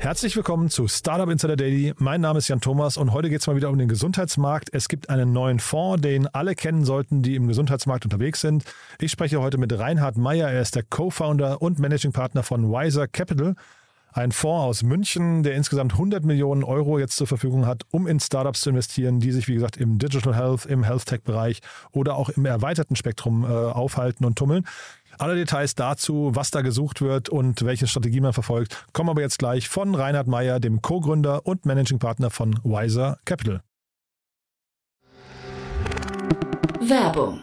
Herzlich willkommen zu Startup Insider Daily. Mein Name ist Jan Thomas und heute geht es mal wieder um den Gesundheitsmarkt. Es gibt einen neuen Fonds, den alle kennen sollten, die im Gesundheitsmarkt unterwegs sind. Ich spreche heute mit Reinhard Meyer. Er ist der Co-Founder und Managing Partner von Wiser Capital. Ein Fonds aus München, der insgesamt 100 Millionen Euro jetzt zur Verfügung hat, um in Startups zu investieren, die sich, wie gesagt, im Digital Health, im Health Tech-Bereich oder auch im erweiterten Spektrum äh, aufhalten und tummeln. Alle Details dazu, was da gesucht wird und welche Strategie man verfolgt, kommen aber jetzt gleich von Reinhard Meyer, dem Co-Gründer und Managing Partner von Wiser Capital. Werbung.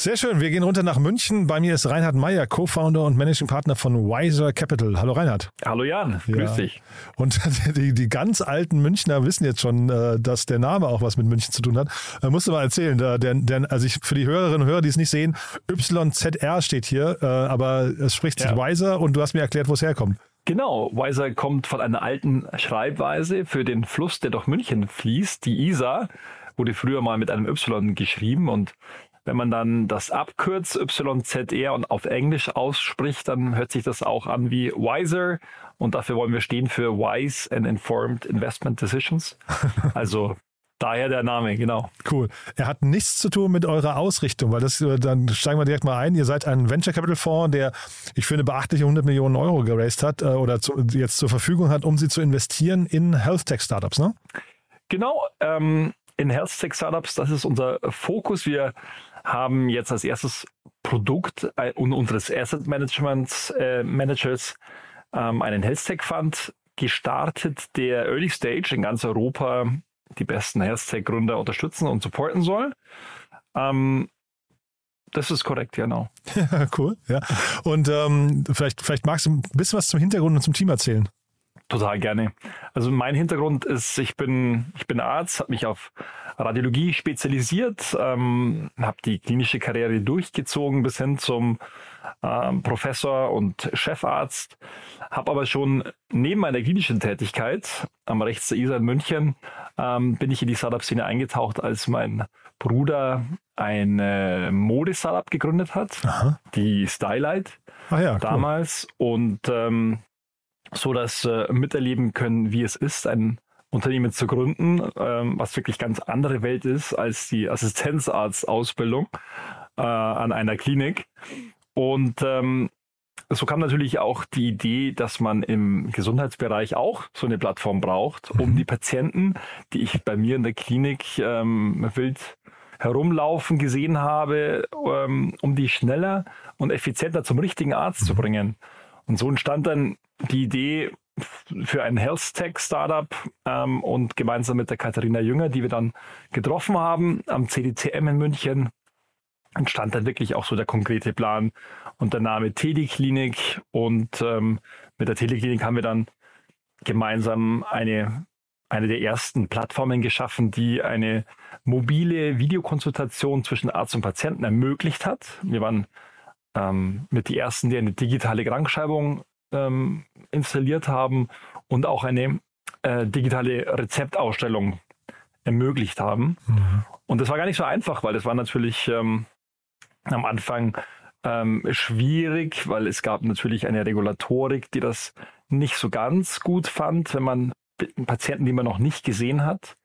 Sehr schön, wir gehen runter nach München. Bei mir ist Reinhard Meyer, Co-Founder und Managing Partner von Wiser Capital. Hallo Reinhard. Hallo Jan, grüß Ja. dich. Und die, die ganz alten Münchner wissen jetzt schon, äh, dass der Name auch was mit München zu tun hat. Äh, Musst du mal erzählen. Der, der, also ich, für die Hörerinnen und Hörer, die es nicht sehen, YZR steht hier, äh, aber es spricht sich Ja. Wiser und du hast mir erklärt, wo es herkommt. Genau, Weiser kommt von einer alten Schreibweise für den Fluss, der durch München fließt. Die Isar wurde früher mal mit einem Y geschrieben und wenn man dann das abkürzt YZR und auf Englisch ausspricht, dann hört sich das auch an wie Wiser und dafür wollen wir stehen für Wise and Informed Investment Decisions. Also daher der Name, genau. Cool. Er hat nichts zu tun mit eurer Ausrichtung, weil das, äh, dann steigen wir direkt mal ein. Ihr seid ein Venture Capital Fonds, der, ich finde, beachtliche 100 Millionen Euro geraced hat äh, oder zu, jetzt zur Verfügung hat, um sie zu investieren in Health Tech Startups, ne? Genau, ähm, in Health Tech Startups, das ist unser Fokus. Wir haben jetzt als erstes Produkt äh, un- unseres Asset Management äh, Managers ähm, einen Health Tech Fund gestartet, der Early Stage in ganz Europa die besten Health Tech Gründer unterstützen und supporten soll. Ähm, das ist korrekt, genau. cool, ja. Und ähm, vielleicht, vielleicht magst du ein bisschen was zum Hintergrund und zum Team erzählen. Total gerne. Also mein Hintergrund ist, ich bin, ich bin Arzt, habe mich auf Radiologie spezialisiert, ähm, habe die klinische Karriere durchgezogen bis hin zum ähm, Professor und Chefarzt, habe aber schon neben meiner klinischen Tätigkeit am rechts der Isar in München ähm, bin ich in die Startup-Szene eingetaucht, als mein Bruder ein äh, Mode-Startup gegründet hat, Aha. die Stylight Ach ja, cool. damals und ähm, so dass äh, miterleben können, wie es ist, ein Unternehmen zu gründen, ähm, was wirklich ganz andere Welt ist als die Assistenzarztausbildung äh, an einer Klinik. Und ähm, so kam natürlich auch die Idee, dass man im Gesundheitsbereich auch so eine Plattform braucht, um die Patienten, die ich bei mir in der Klinik ähm, wild herumlaufen gesehen habe, ähm, um die schneller und effizienter zum richtigen Arzt zu bringen. Und so entstand dann die Idee für ein Health Tech Startup ähm, und gemeinsam mit der Katharina Jünger, die wir dann getroffen haben am CDCM in München, entstand dann wirklich auch so der konkrete Plan und der Name Teleklinik. Und ähm, mit der Teleklinik haben wir dann gemeinsam eine, eine der ersten Plattformen geschaffen, die eine mobile Videokonsultation zwischen Arzt und Patienten ermöglicht hat. Wir waren ähm, mit die ersten, die eine digitale Krankschreibung ähm, installiert haben und auch eine äh, digitale Rezeptausstellung ermöglicht haben. Und das war gar nicht so einfach, weil das war natürlich ähm, am Anfang ähm, schwierig, weil es gab natürlich eine Regulatorik, die das nicht so ganz gut fand, wenn man Patienten, die man noch nicht gesehen hat,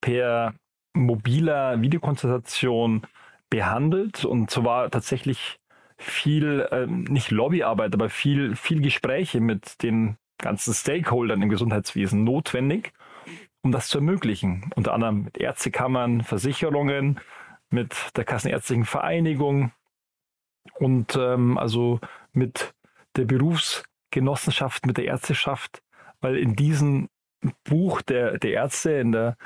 per mobiler Videokonsultation behandelt. Und so war tatsächlich viel, äh, nicht Lobbyarbeit, aber viel, viel Gespräche mit den ganzen Stakeholdern im Gesundheitswesen notwendig, um das zu ermöglichen. Unter anderem mit Ärztekammern, Versicherungen, mit der Kassenärztlichen Vereinigung und ähm, also mit der Berufsgenossenschaft, mit der Ärzteschaft, weil in diesem Buch der, der Ärzte, in der,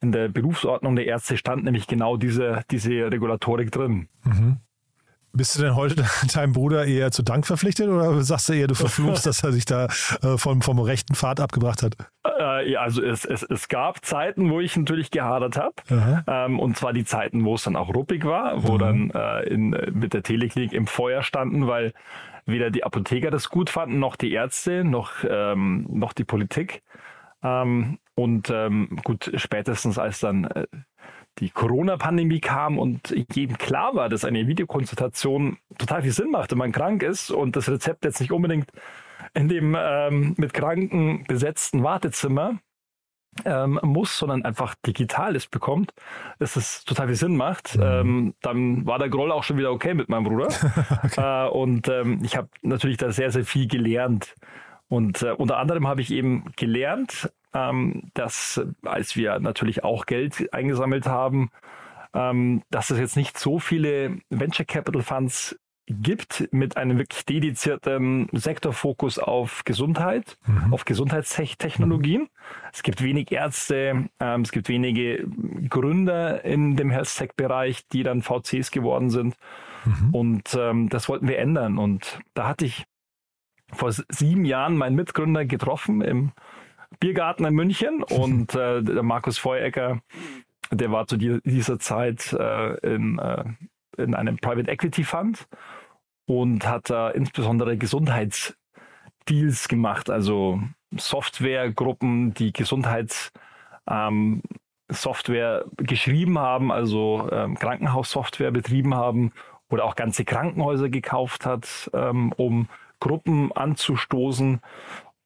in der Berufsordnung der Ärzte stand nämlich genau diese, diese Regulatorik drin. Mhm. Bist du denn heute deinem Bruder eher zu Dank verpflichtet oder sagst du eher, du verfluchst, dass er sich da äh, vom, vom rechten Pfad abgebracht hat? Äh, ja, also es, es, es gab Zeiten, wo ich natürlich gehadert habe. Ähm, und zwar die Zeiten, wo es dann auch ruppig war, wo mhm. dann äh, in, mit der Teleklinik im Feuer standen, weil weder die Apotheker das gut fanden, noch die Ärzte, noch, ähm, noch die Politik. Ähm, und ähm, gut, spätestens als dann äh, die Corona-Pandemie kam und jedem klar war, dass eine Videokonsultation total viel Sinn macht, wenn man krank ist und das Rezept jetzt nicht unbedingt in dem ähm, mit Kranken besetzten Wartezimmer ähm, muss, sondern einfach digital es bekommt, dass es total viel Sinn macht. Mhm. Ähm, dann war der Groll auch schon wieder okay mit meinem Bruder. okay. äh, und ähm, ich habe natürlich da sehr, sehr viel gelernt. Und äh, unter anderem habe ich eben gelernt, ähm, dass als wir natürlich auch Geld eingesammelt haben, ähm, dass es jetzt nicht so viele Venture Capital Funds gibt mit einem wirklich dedizierten Sektorfokus auf Gesundheit, mhm. auf Gesundheitstechnologien. Mhm. Es gibt wenig Ärzte, ähm, es gibt wenige Gründer in dem Health Tech Bereich, die dann VCs geworden sind. Mhm. Und ähm, das wollten wir ändern. Und da hatte ich vor sieben Jahren meinen Mitgründer getroffen im Biergarten in München und äh, der Markus Feuecker, der war zu dieser Zeit äh, in, äh, in einem Private Equity Fund und hat da insbesondere Gesundheitsdeals gemacht, also Softwaregruppen, die Gesundheitssoftware ähm, geschrieben haben, also ähm, Krankenhaussoftware betrieben haben oder auch ganze Krankenhäuser gekauft hat, ähm, um Gruppen anzustoßen.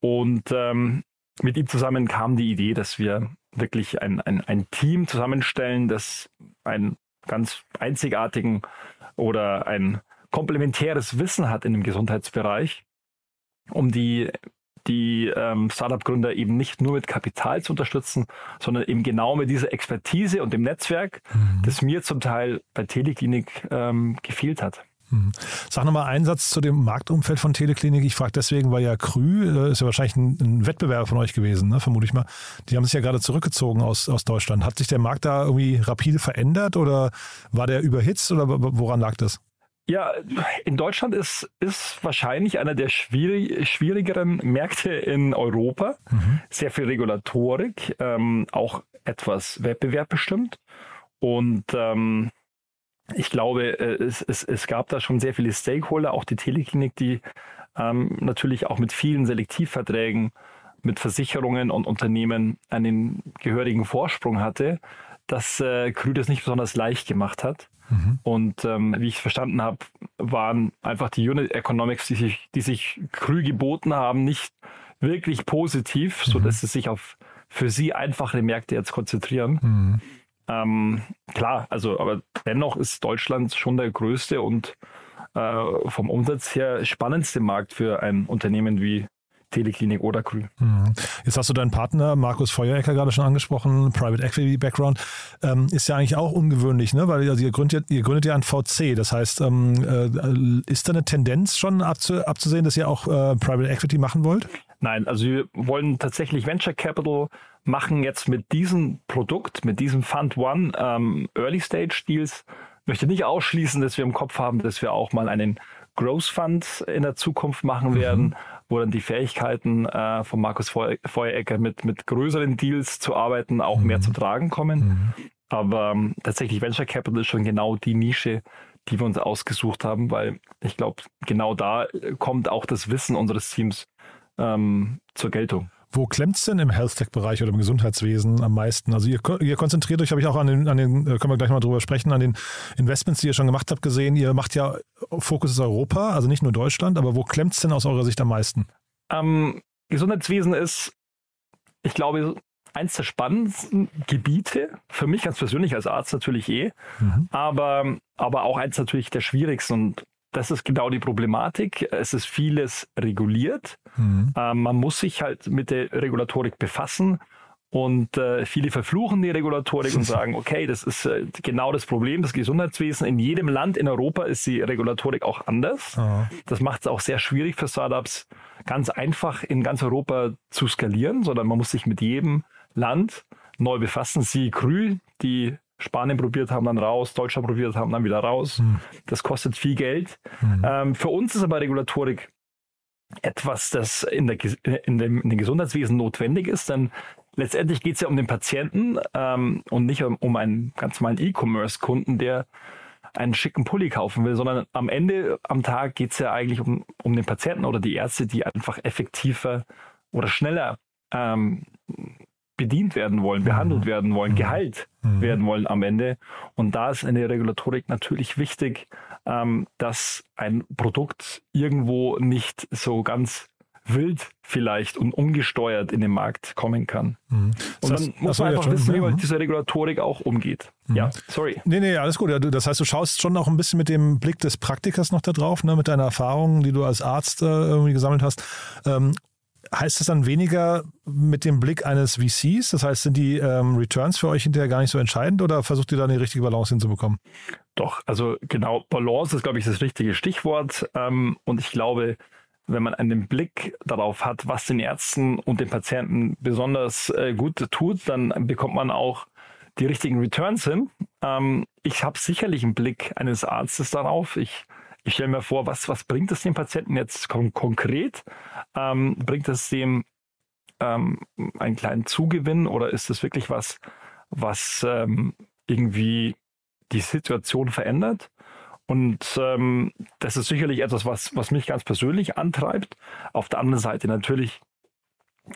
Und ähm, mit ihm zusammen kam die Idee, dass wir wirklich ein, ein, ein Team zusammenstellen, das einen ganz einzigartigen oder ein komplementäres Wissen hat in dem Gesundheitsbereich, um die, die ähm, Startup-Gründer eben nicht nur mit Kapital zu unterstützen, sondern eben genau mit dieser Expertise und dem Netzwerk, mhm. das mir zum Teil bei Teleklinik ähm, gefehlt hat. Mhm. Sag nochmal einen Satz zu dem Marktumfeld von Teleklinik. Ich frage deswegen, weil ja Krü äh, ist ja wahrscheinlich ein, ein Wettbewerber von euch gewesen, ne? vermute ich mal. Die haben sich ja gerade zurückgezogen aus, aus Deutschland. Hat sich der Markt da irgendwie rapide verändert oder war der überhitzt oder woran lag das? Ja, in Deutschland ist, ist wahrscheinlich einer der schwierig, schwierigeren Märkte in Europa. Mhm. Sehr viel Regulatorik, ähm, auch etwas Wettbewerb bestimmt. Und ähm, ich glaube, äh, es, es, es gab da schon sehr viele Stakeholder, auch die Teleklinik, die ähm, natürlich auch mit vielen Selektivverträgen mit Versicherungen und Unternehmen einen gehörigen Vorsprung hatte, dass äh, Krü das nicht besonders leicht gemacht hat. Mhm. Und ähm, wie ich es verstanden habe, waren einfach die Unit Economics, die sich, die sich Krü geboten haben, nicht wirklich positiv, mhm. sodass sie sich auf für sie einfache Märkte jetzt konzentrieren. Mhm. Ähm, klar, also, aber dennoch ist Deutschland schon der größte und äh, vom Umsatz her spannendste Markt für ein Unternehmen wie Teleklinik oder Krü. Mhm. Jetzt hast du deinen Partner Markus Feuerecker gerade schon angesprochen, Private Equity Background. Ähm, ist ja eigentlich auch ungewöhnlich, ne? weil also ihr, gründet, ihr gründet ja ein VC. Das heißt, ähm, äh, ist da eine Tendenz schon abzu, abzusehen, dass ihr auch äh, Private Equity machen wollt? Nein, also wir wollen tatsächlich Venture Capital machen jetzt mit diesem Produkt, mit diesem Fund One ähm, Early Stage Deals. Möchte nicht ausschließen, dass wir im Kopf haben, dass wir auch mal einen Growth Fund in der Zukunft machen mhm. werden, wo dann die Fähigkeiten äh, von Markus Feuerecker mit, mit größeren Deals zu arbeiten auch mhm. mehr zu tragen kommen. Mhm. Aber ähm, tatsächlich Venture Capital ist schon genau die Nische, die wir uns ausgesucht haben, weil ich glaube, genau da kommt auch das Wissen unseres Teams ähm, zur Geltung. Wo klemmt es denn im Health-Tech-Bereich oder im Gesundheitswesen am meisten? Also ihr, ihr konzentriert euch, habe ich auch an den, an den, äh, können wir gleich mal drüber sprechen, an den Investments, die ihr schon gemacht habt, gesehen. Ihr macht ja Fokus ist Europa, also nicht nur Deutschland, aber wo klemmt es denn aus eurer Sicht am meisten? Ähm, Gesundheitswesen ist ich glaube, eins der spannendsten Gebiete, für mich ganz persönlich als Arzt natürlich eh, mhm. aber, aber auch eins natürlich der schwierigsten. Und das ist genau die Problematik. Es ist vieles reguliert. Mhm. Ähm, man muss sich halt mit der Regulatorik befassen. Und äh, viele verfluchen die Regulatorik und sagen, okay, das ist äh, genau das Problem des Gesundheitswesens. In jedem Land in Europa ist die Regulatorik auch anders. Oh. Das macht es auch sehr schwierig für Startups, ganz einfach in ganz Europa zu skalieren, sondern man muss sich mit jedem Land neu befassen. Sie Krü, die Spanien probiert haben, dann raus, Deutschland probiert haben, dann wieder raus. Hm. Das kostet viel Geld. Hm. Ähm, für uns ist aber Regulatorik etwas, das in, der, in, dem, in dem Gesundheitswesen notwendig ist, denn letztendlich geht es ja um den Patienten ähm, und nicht um, um einen ganz normalen E-Commerce-Kunden, der einen schicken Pulli kaufen will, sondern am Ende am Tag geht es ja eigentlich um, um den Patienten oder die Ärzte, die einfach effektiver oder schneller ähm, bedient werden wollen, behandelt mhm. werden wollen, mhm. geheilt mhm. werden wollen am Ende. Und da ist eine Regulatorik natürlich wichtig, ähm, dass ein Produkt irgendwo nicht so ganz wild vielleicht und ungesteuert in den Markt kommen kann. Mhm. Und dann muss man einfach wissen, wie man mit dieser Regulatorik auch umgeht. Mhm. Ja, sorry. Nee, nee, alles gut. Das heißt, du schaust schon auch ein bisschen mit dem Blick des Praktikers noch da drauf, ne, mit deiner Erfahrung, die du als Arzt äh, irgendwie gesammelt hast. Ähm, heißt das dann weniger mit dem Blick eines VCs? Das heißt, sind die ähm, Returns für euch hinterher gar nicht so entscheidend oder versucht ihr da eine richtige Balance hinzubekommen? Doch, also genau, Balance ist, glaube ich, das richtige Stichwort. Ähm, und ich glaube, wenn man einen Blick darauf hat, was den Ärzten und den Patienten besonders äh, gut tut, dann bekommt man auch die richtigen Returns hin. Ähm, ich habe sicherlich einen Blick eines Arztes darauf. Ich, ich stelle mir vor, was, was bringt es dem Patienten jetzt kon konkret? Ähm, bringt es dem ähm, einen kleinen Zugewinn oder ist es wirklich was, was ähm, irgendwie die Situation verändert? Und ähm, das ist sicherlich etwas, was, was mich ganz persönlich antreibt. Auf der anderen Seite natürlich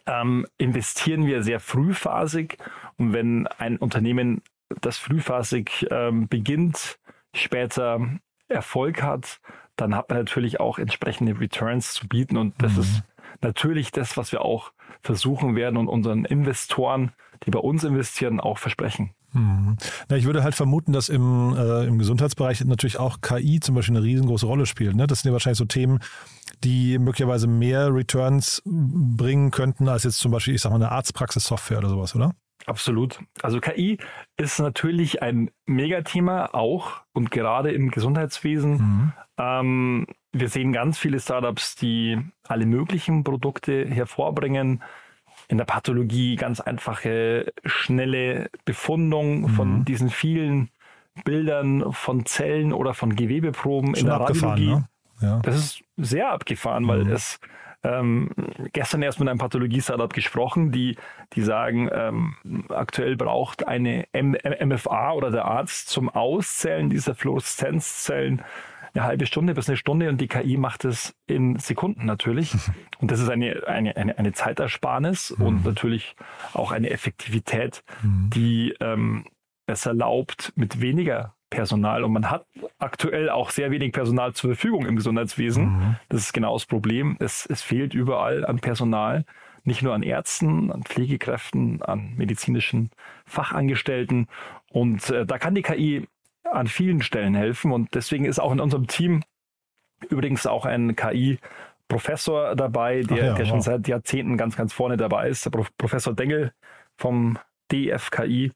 ähm, investieren wir sehr frühphasig. Und wenn ein Unternehmen das frühphasig ähm, beginnt, später Erfolg hat, dann hat man natürlich auch entsprechende Returns zu bieten. Und das mhm. ist natürlich das, was wir auch versuchen werden und unseren Investoren, die bei uns investieren, auch versprechen. Mhm. Na, ich würde halt vermuten, dass im, äh, im Gesundheitsbereich natürlich auch KI zum Beispiel eine riesengroße Rolle spielt. Ne? Das sind ja wahrscheinlich so Themen, die möglicherweise mehr Returns bringen könnten als jetzt zum Beispiel, ich sag mal, eine Arztpraxis-Software oder sowas, oder? Absolut. Also KI ist natürlich ein Megathema auch und gerade im Gesundheitswesen. Mhm. Ähm, wir sehen ganz viele Startups, die alle möglichen Produkte hervorbringen in der Pathologie ganz einfache, schnelle Befundung mhm. von diesen vielen Bildern von Zellen oder von Gewebeproben Schon in der Radiologie. Ne? Ja. Das ist sehr abgefahren, mhm. weil es ähm, gestern erst mit einem Pathologie-Startup gesprochen, die, die sagen, ähm, aktuell braucht eine M MFA oder der Arzt zum Auszählen dieser Fluoreszenzzellen eine halbe Stunde bis eine Stunde und die KI macht es in Sekunden natürlich. Und das ist eine, eine, eine, eine Zeitersparnis mhm. und natürlich auch eine Effektivität, mhm. die ähm, es erlaubt, mit weniger Personal. Und man hat aktuell auch sehr wenig Personal zur Verfügung im Gesundheitswesen. Mhm. Das ist genau das Problem. Es, es fehlt überall an Personal. Nicht nur an Ärzten, an Pflegekräften, an medizinischen Fachangestellten. Und äh, da kann die KI an vielen Stellen helfen. Und deswegen ist auch in unserem Team übrigens auch ein KI-Professor dabei, der, ja, der schon seit Jahrzehnten ganz, ganz vorne dabei ist, der Professor Dengel vom DFKI,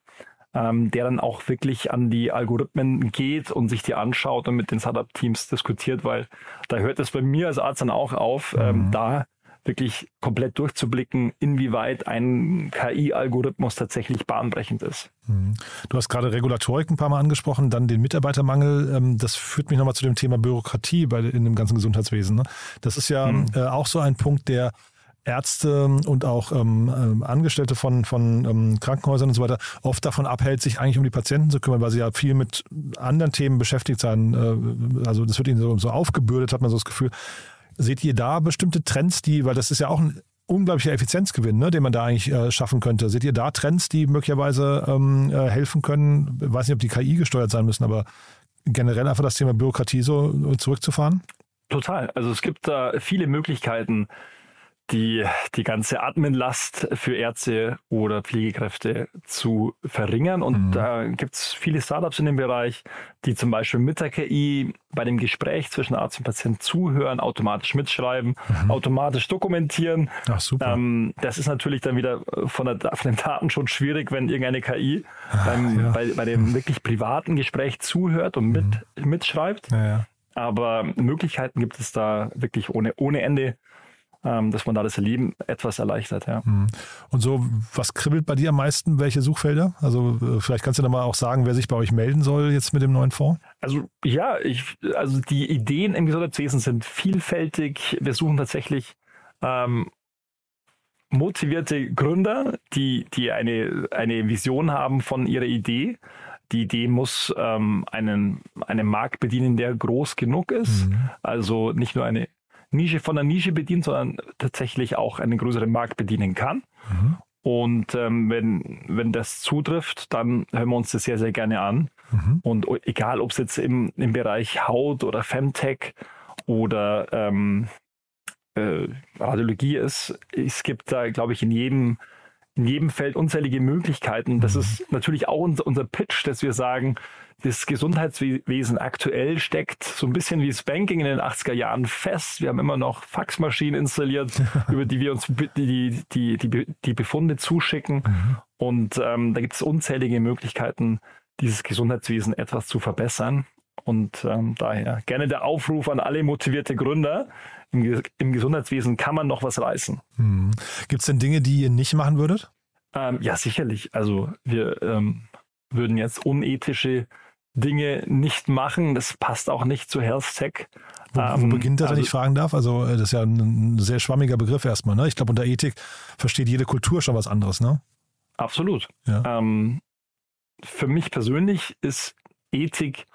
ähm, der dann auch wirklich an die Algorithmen geht und sich die anschaut und mit den Startup-Teams diskutiert, weil da hört es bei mir als Arzt dann auch auf, ähm, mhm. da wirklich komplett durchzublicken, inwieweit ein KI-Algorithmus tatsächlich bahnbrechend ist. Mhm. Du hast gerade Regulatorik ein paar Mal angesprochen, dann den Mitarbeitermangel. Ähm, das führt mich nochmal zu dem Thema Bürokratie bei, in dem ganzen Gesundheitswesen. Ne? Das ist ja mhm. Äh, auch so ein Punkt, der Ärzte und auch ähm, ähm, Angestellte von, von ähm, Krankenhäusern und so weiter oft davon abhält, sich eigentlich um die Patienten zu kümmern, weil sie ja viel mit anderen Themen beschäftigt sein. Äh, also das wird ihnen so, so aufgebürdet, hat man so das Gefühl. Seht ihr da bestimmte Trends, die, weil das ist ja auch ein unglaublicher Effizienzgewinn, ne, den man da eigentlich äh, schaffen könnte. Seht ihr da Trends, die möglicherweise ähm, äh, helfen können? Ich weiß nicht, ob die KI gesteuert sein müssen, aber generell einfach das Thema Bürokratie so zurückzufahren? Total. Also es gibt da viele Möglichkeiten, die, die ganze Adminlast für Ärzte oder Pflegekräfte zu verringern. Und mhm. da gibt es viele Startups in dem Bereich, die zum Beispiel mit der KI bei dem Gespräch zwischen Arzt und Patient zuhören, automatisch mitschreiben, mhm. automatisch dokumentieren. Ach, super. Ähm, das ist natürlich dann wieder von, der, von dem Datenschutz schwierig, wenn irgendeine KI Ach, beim, ja. bei, bei dem wirklich privaten Gespräch zuhört und mit, mhm. mitschreibt. Ja, ja. Aber Möglichkeiten gibt es da wirklich ohne, ohne Ende ähm, dass man da das Leben etwas erleichtert. Ja. Mhm. Und so, was kribbelt bei dir am meisten? Welche Suchfelder? Also äh, vielleicht kannst du da mal auch sagen, wer sich bei euch melden soll jetzt mit dem neuen Fonds? Also ja, ich, also die Ideen im Gesundheitswesen sind vielfältig. Wir suchen tatsächlich ähm, motivierte Gründer, die, die eine, eine Vision haben von ihrer Idee. Die Idee muss ähm, einen, einen Markt bedienen, der groß genug ist. Mhm. Also nicht nur eine Nische von der Nische bedient, sondern tatsächlich auch einen größeren Markt bedienen kann. Mhm. Und ähm, wenn, wenn das zutrifft, dann hören wir uns das sehr, sehr gerne an. Mhm. Und egal, ob es jetzt im, im Bereich Haut oder Femtech oder ähm, äh, Radiologie ist, es gibt da, glaube ich, in jedem, in jedem Feld unzählige Möglichkeiten. Das mhm. ist natürlich auch unser, unser Pitch, dass wir sagen, das Gesundheitswesen aktuell steckt so ein bisschen wie das Banking in den 80er Jahren fest. Wir haben immer noch Faxmaschinen installiert, über die wir uns die, die, die, die Befunde zuschicken. Mhm. Und ähm, da gibt es unzählige Möglichkeiten, dieses Gesundheitswesen etwas zu verbessern. Und ähm, daher gerne der Aufruf an alle motivierte Gründer. Im, im Gesundheitswesen kann man noch was reißen. Mhm. Gibt es denn Dinge, die ihr nicht machen würdet? Ähm, ja, sicherlich. Also wir ähm, würden jetzt unethische Dinge nicht machen. Das passt auch nicht zu Health Tech. Wo, wo ähm, beginnt das, also, wenn ich fragen darf? Also äh, das ist ja ein sehr schwammiger Begriff erstmal. Ne? Ich glaube, unter Ethik versteht jede Kultur schon was anderes. Ne? Absolut. Ja. Ähm, für mich persönlich ist Ethik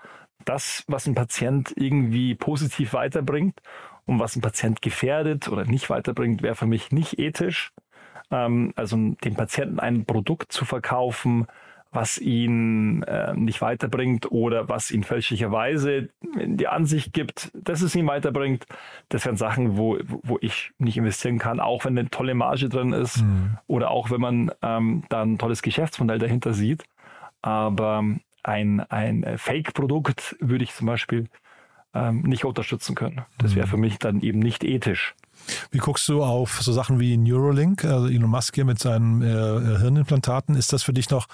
das, was ein Patient irgendwie positiv weiterbringt und was ein Patient gefährdet oder nicht weiterbringt, wäre für mich nicht ethisch. Ähm, also dem Patienten ein Produkt zu verkaufen, was ihn äh, nicht weiterbringt oder was ihn fälschlicherweise die Ansicht gibt, dass es ihn weiterbringt. Das wären Sachen, wo, wo ich nicht investieren kann, auch wenn eine tolle Marge drin ist mhm. oder auch wenn man ähm, da ein tolles Geschäftsmodell dahinter sieht. Aber ein, ein Fake-Produkt würde ich zum Beispiel ähm, nicht unterstützen können. Das wäre mhm. für mich dann eben nicht ethisch. Wie guckst du auf so Sachen wie Neuralink, also Elon Musk hier mit seinen äh, Hirnimplantaten? Ist das für dich noch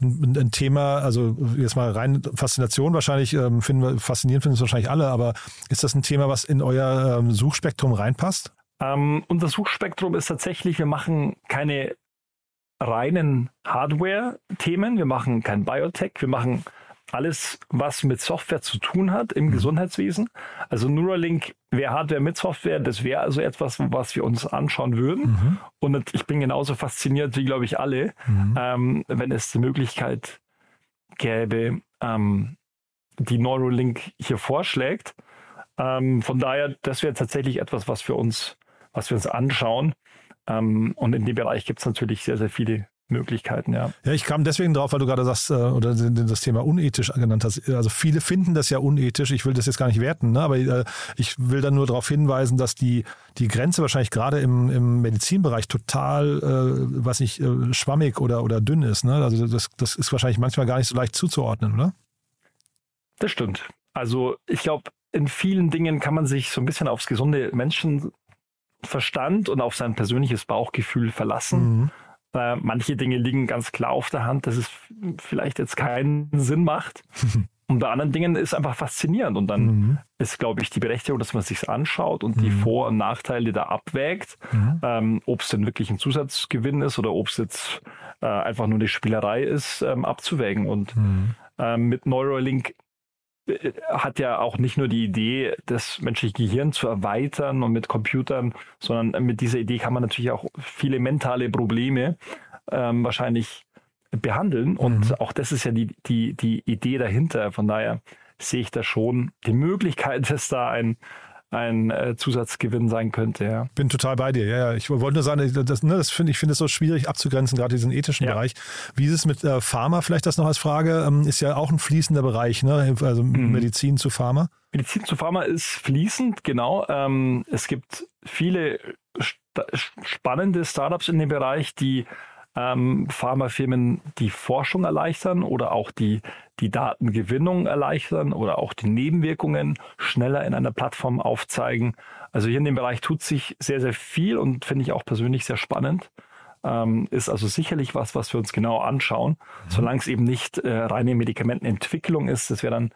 ein, ein, Thema, also jetzt mal rein Faszination wahrscheinlich, ähm, finden wir, faszinierend finden es wahrscheinlich alle, aber ist das ein Thema, was in euer ähm, Suchspektrum reinpasst? Ähm, unser Suchspektrum ist tatsächlich, wir machen keine reinen Hardware-Themen, wir machen kein Biotech, wir machen alles, was mit Software zu tun hat im mhm. Gesundheitswesen. Also Neuralink wäre Hardware mit Software, das wäre also etwas, was wir uns anschauen würden. Mhm. Und ich bin genauso fasziniert wie, glaube ich, alle, mhm. ähm, wenn es die Möglichkeit gäbe, ähm, die Neuralink hier vorschlägt. Ähm, von daher, das wäre tatsächlich etwas, was wir uns, was wir uns anschauen. Ähm, und in dem Bereich gibt es natürlich sehr, sehr viele Möglichkeiten, ja. Ja, ich kam deswegen drauf, weil du gerade sagst, äh, oder das Thema unethisch genannt hast. Also viele finden das ja unethisch. Ich will das jetzt gar nicht werten, ne? aber äh, ich will dann nur darauf hinweisen, dass die, die Grenze wahrscheinlich gerade im, im Medizinbereich total, äh, was nicht, äh, schwammig oder, oder dünn ist. Ne? Also das, das ist wahrscheinlich manchmal gar nicht so leicht zuzuordnen, oder? Das stimmt. Also ich glaube, in vielen Dingen kann man sich so ein bisschen aufs gesunde Menschenverstand und auf sein persönliches Bauchgefühl verlassen. Mhm äh, manche Dinge liegen ganz klar auf der Hand, dass es vielleicht jetzt keinen Sinn macht. Und bei anderen Dingen ist einfach faszinierend. Und dann mhm. ist, glaube ich, die Berechtigung, dass man es sich anschaut und mhm. die Vor- und Nachteile da abwägt, mhm. ähm, ob es denn wirklich ein Zusatzgewinn ist oder ob es jetzt äh, einfach nur eine Spielerei ist, ähm, abzuwägen. Und mhm. ähm, mit Neuralink hat ja auch nicht nur die Idee, das menschliche Gehirn zu erweitern und mit Computern, sondern mit dieser Idee kann man natürlich auch viele mentale Probleme ähm, wahrscheinlich behandeln. Und mhm. auch das ist ja die, die, die Idee dahinter. Von daher sehe ich da schon die Möglichkeit, dass da ein, ein äh, Zusatzgewinn sein könnte. Ja. Bin total bei dir. Ja, ja. Ich wollte nur sagen, das, ne, das finde ich finde es so schwierig abzugrenzen, gerade diesen ethischen ja. Bereich. Wie ist es mit äh, Pharma? Vielleicht das noch als Frage. Ähm, ist ja auch ein fließender Bereich, ne? Also mhm. Medizin zu Pharma. Medizin zu Pharma ist fließend, genau. Ähm, es gibt viele spannende Startups in dem Bereich, die ähm, Pharmafirmen die Forschung erleichtern oder auch die, die Datengewinnung erleichtern oder auch die Nebenwirkungen schneller in einer Plattform aufzeigen. Also hier in dem Bereich tut sich sehr, sehr viel und finde ich auch persönlich sehr spannend. Ähm, ist also sicherlich was, was wir uns genau anschauen, mhm. solange es eben nicht äh, reine Medikamentenentwicklung ist. Das wäre dann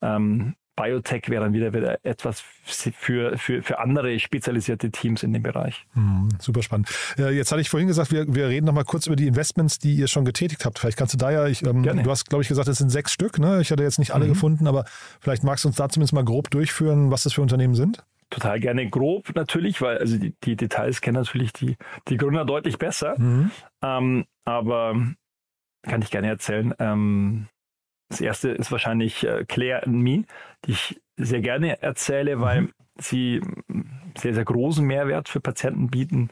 ähm, Biotech wäre dann wieder, wieder etwas für, für, für andere spezialisierte Teams in dem Bereich. Mhm, super spannend. Jetzt hatte ich vorhin gesagt, wir, wir reden noch mal kurz über die Investments, die ihr schon getätigt habt. Vielleicht kannst du da ja, ich, ähm, du hast, glaube ich, gesagt, es sind sechs Stück. Ne? Ich hatte jetzt nicht alle mhm. gefunden, aber vielleicht magst du uns da zumindest mal grob durchführen, was das für Unternehmen sind? Total gerne grob natürlich, weil also die, die Details kennen natürlich die, die Gründer deutlich besser. Mhm. Ähm, aber kann ich gerne erzählen. Ähm, das erste ist wahrscheinlich äh, Claire and Me, die ich sehr gerne erzähle, weil mhm. sie sehr, sehr großen Mehrwert für Patienten bieten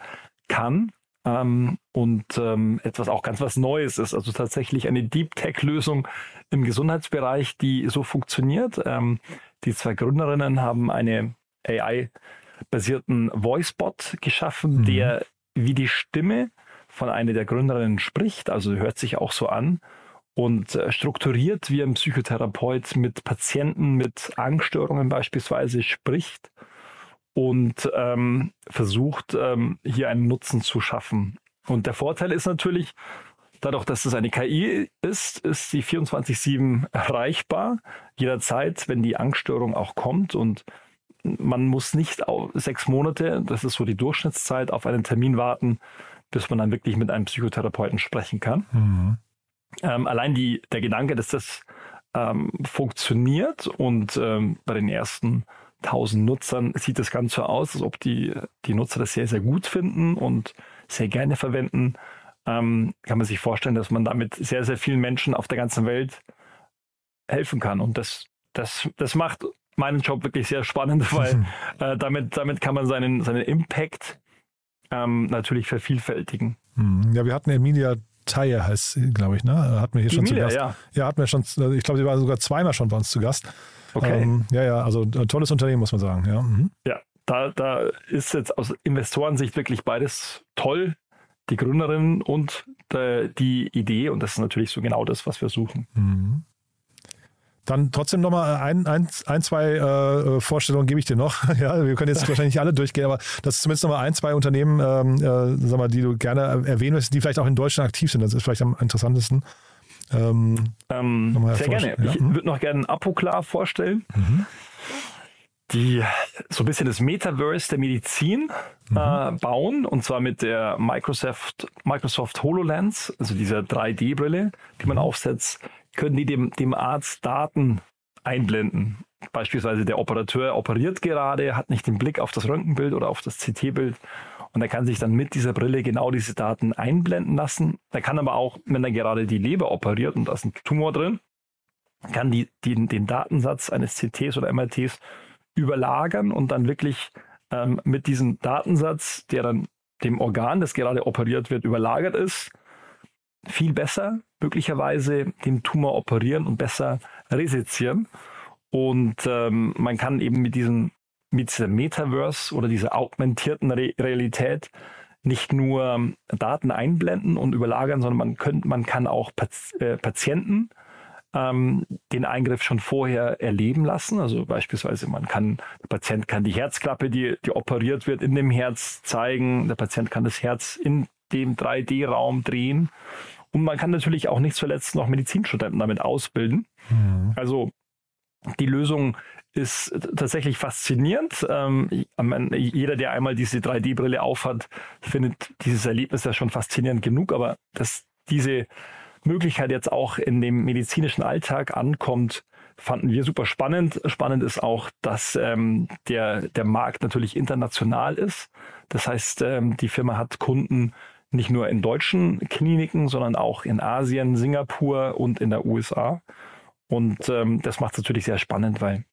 kann. Ähm, und ähm, etwas auch ganz was Neues ist. Also tatsächlich eine Deep Tech-Lösung im Gesundheitsbereich, die so funktioniert. Ähm, die zwei Gründerinnen haben eine AI-basierten Voicebot geschaffen, mhm. der wie die Stimme von einer der Gründerinnen spricht, also hört sich auch so an und äh, strukturiert wie ein Psychotherapeut mit Patienten mit Angststörungen beispielsweise spricht und ähm, versucht, ähm, hier einen Nutzen zu schaffen. Und der Vorteil ist natürlich, dadurch, dass es eine KI ist, ist sie 24-7 erreichbar, jederzeit, wenn die Angststörung auch kommt. Und man muss nicht sechs Monate, das ist so die Durchschnittszeit, auf einen Termin warten, bis man dann wirklich mit einem Psychotherapeuten sprechen kann. Mhm. Ähm, allein die, der Gedanke, dass das ähm, funktioniert und ähm, bei den ersten 1000 Nutzern sieht das Ganze so aus, als ob die, die Nutzer das sehr, sehr gut finden und sehr gerne verwenden, ähm, kann man sich vorstellen, dass man damit sehr, sehr vielen Menschen auf der ganzen Welt helfen kann. Und das, das, das macht meinen Job wirklich sehr spannend, weil äh, damit, damit kann man seinen, seinen Impact ähm, natürlich vervielfältigen. Hm. Ja, wir hatten Emilia Taye heißt glaube ich, ne? Hatten wir hier Die schon Emilia, zu Gast. Ja. ja, hatten wir schon, also ich glaube, sie war sogar zweimal schon bei uns zu Gast. Okay. Ähm, ja, ja, also ein tolles Unternehmen, muss man sagen. Ja, mhm. ja da, da ist jetzt aus Investorensicht wirklich beides toll. Die Gründerin und äh, die Idee. Und das ist natürlich so genau das, was wir suchen. Mhm. Dann trotzdem nochmal ein, ein, ein, zwei äh, Vorstellungen gebe ich dir noch. ja, wir können jetzt wahrscheinlich nicht alle durchgehen, aber das ist zumindest nochmal ein, zwei Unternehmen, ähm, äh, sag mal, die du gerne erwähnen willst, die vielleicht auch in Deutschland aktiv sind. Das ist vielleicht am interessantesten. Ähm, ähm, sehr gerne. Ja? Ich mhm. würde noch gerne Apoklar vorstellen. Mhm. Die so ein bisschen das Metaverse der Medizin mhm. äh, bauen und zwar mit der Microsoft, Microsoft HoloLens, also dieser 3D-Brille, die man mhm. aufsetzt können die dem, dem Arzt Daten einblenden. Beispielsweise der Operateur operiert gerade, hat nicht den Blick auf das Röntgenbild oder auf das CT-Bild und er kann sich dann mit dieser Brille genau diese Daten einblenden lassen. Er kann aber auch, wenn er gerade die Leber operiert und da ist ein Tumor drin, kann die, die, den Datensatz eines CTs oder MRTs überlagern und dann wirklich ähm, mit diesem Datensatz, der dann dem Organ, das gerade operiert wird, überlagert ist, viel besser möglicherweise den Tumor operieren und besser resezieren. Und ähm, man kann eben mit diesem mit dieser Metaverse oder dieser augmentierten Re Realität nicht nur Daten einblenden und überlagern, sondern man, könnt, man kann auch Paz äh, Patienten ähm, den Eingriff schon vorher erleben lassen. Also beispielsweise man kann, der Patient kann die Herzklappe, die, die operiert wird, in dem Herz zeigen. Der Patient kann das Herz in dem 3D-Raum drehen und man kann natürlich auch nicht zuletzt noch Medizinstudenten damit ausbilden. Mhm. Also die Lösung ist tatsächlich faszinierend. Ähm, jeder, der einmal diese 3D-Brille aufhat, findet dieses Erlebnis ja schon faszinierend genug, aber dass diese Möglichkeit jetzt auch in dem medizinischen Alltag ankommt, fanden wir super spannend. Spannend ist auch, dass ähm, der, der Markt natürlich international ist. Das heißt, ähm, die Firma hat Kunden nicht nur in deutschen Kliniken, sondern auch in Asien, Singapur und in der USA. Und ähm, das macht es natürlich sehr spannend, weil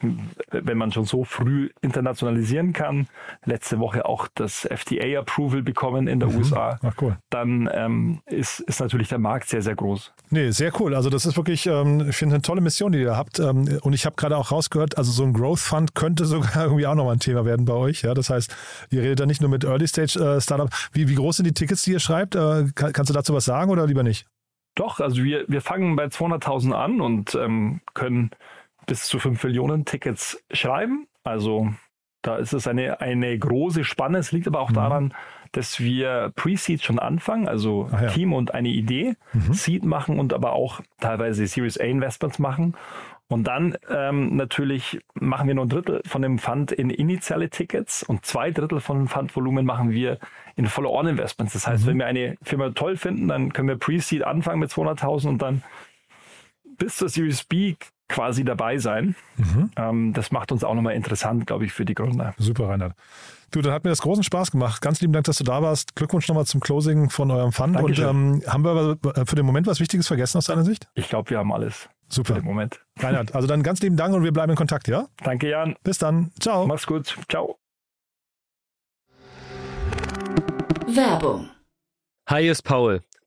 wenn man schon so früh internationalisieren kann, letzte Woche auch das FDA-Approval bekommen in der mhm. USA, Ach, cool. dann ähm, ist, ist natürlich der Markt sehr, sehr groß. Nee, sehr cool. Also das ist wirklich, ähm, ich finde, eine tolle Mission, die ihr habt. Ähm, und ich habe gerade auch rausgehört, also so ein Growth Fund könnte sogar irgendwie auch nochmal ein Thema werden bei euch. Ja, das heißt, ihr redet da nicht nur mit Early Stage äh. Wie, wie groß sind die Tickets, die ihr schreibt? Äh, kann, kannst du dazu was sagen oder lieber nicht? Doch, also wir, wir fangen bei 200.000 an und ähm, können bis zu 5 Millionen Tickets schreiben. Also da ist es eine, eine große Spanne. Es liegt aber auch mhm. daran, dass wir Pre-Seed schon anfangen, also ja. Team und eine Idee, mhm. Seed machen und aber auch teilweise Series A Investments machen. Und dann ähm, natürlich machen wir nur ein Drittel von dem Fund in initiale Tickets und zwei Drittel von dem Fundvolumen machen wir in Follow-on-Investments. Das heißt, mhm. wenn wir eine Firma toll finden, dann können wir Pre-Seed anfangen mit 200.000 und dann bis zur Series B quasi dabei sein. Mhm. Ähm, das macht uns auch nochmal interessant, glaube ich, für die Gründer. Super, Reinhard. Du, dann hat mir das großen Spaß gemacht. Ganz lieben Dank, dass du da warst. Glückwunsch nochmal zum Closing von eurem Fund. Dankeschön. Und ähm, haben wir für den Moment was Wichtiges vergessen aus deiner Sicht? Ich glaube, wir haben alles. Super. Für den Moment. Reinhard, also dann ganz lieben Dank und wir bleiben in Kontakt, ja? Danke, Jan. Bis dann. Ciao. Mach's gut. Ciao. Werbung. Hi, ist Paul.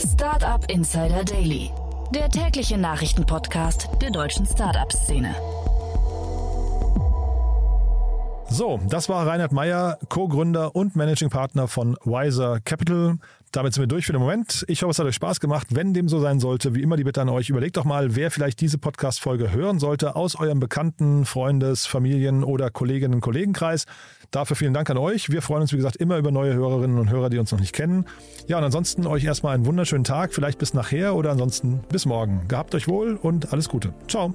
Startup Insider Daily, der tägliche Nachrichtenpodcast der deutschen Startup-Szene. So, das war Reinhard Meyer, Co-Gründer und Managing Partner von Wiser Capital. Damit sind wir durch für den Moment. Ich hoffe, es hat euch Spaß gemacht. Wenn dem so sein sollte, wie immer die Bitte an euch, überlegt doch mal, wer vielleicht diese Podcast-Folge hören sollte aus eurem Bekannten, Freundes-, Familien- oder Kolleginnen- Kollegenkreis. Dafür vielen Dank an euch. Wir freuen uns, wie gesagt, immer über neue Hörerinnen und Hörer, die uns noch nicht kennen. Ja, und ansonsten euch erstmal einen wunderschönen Tag, vielleicht bis nachher oder ansonsten bis morgen. Gehabt euch wohl und alles Gute. Ciao.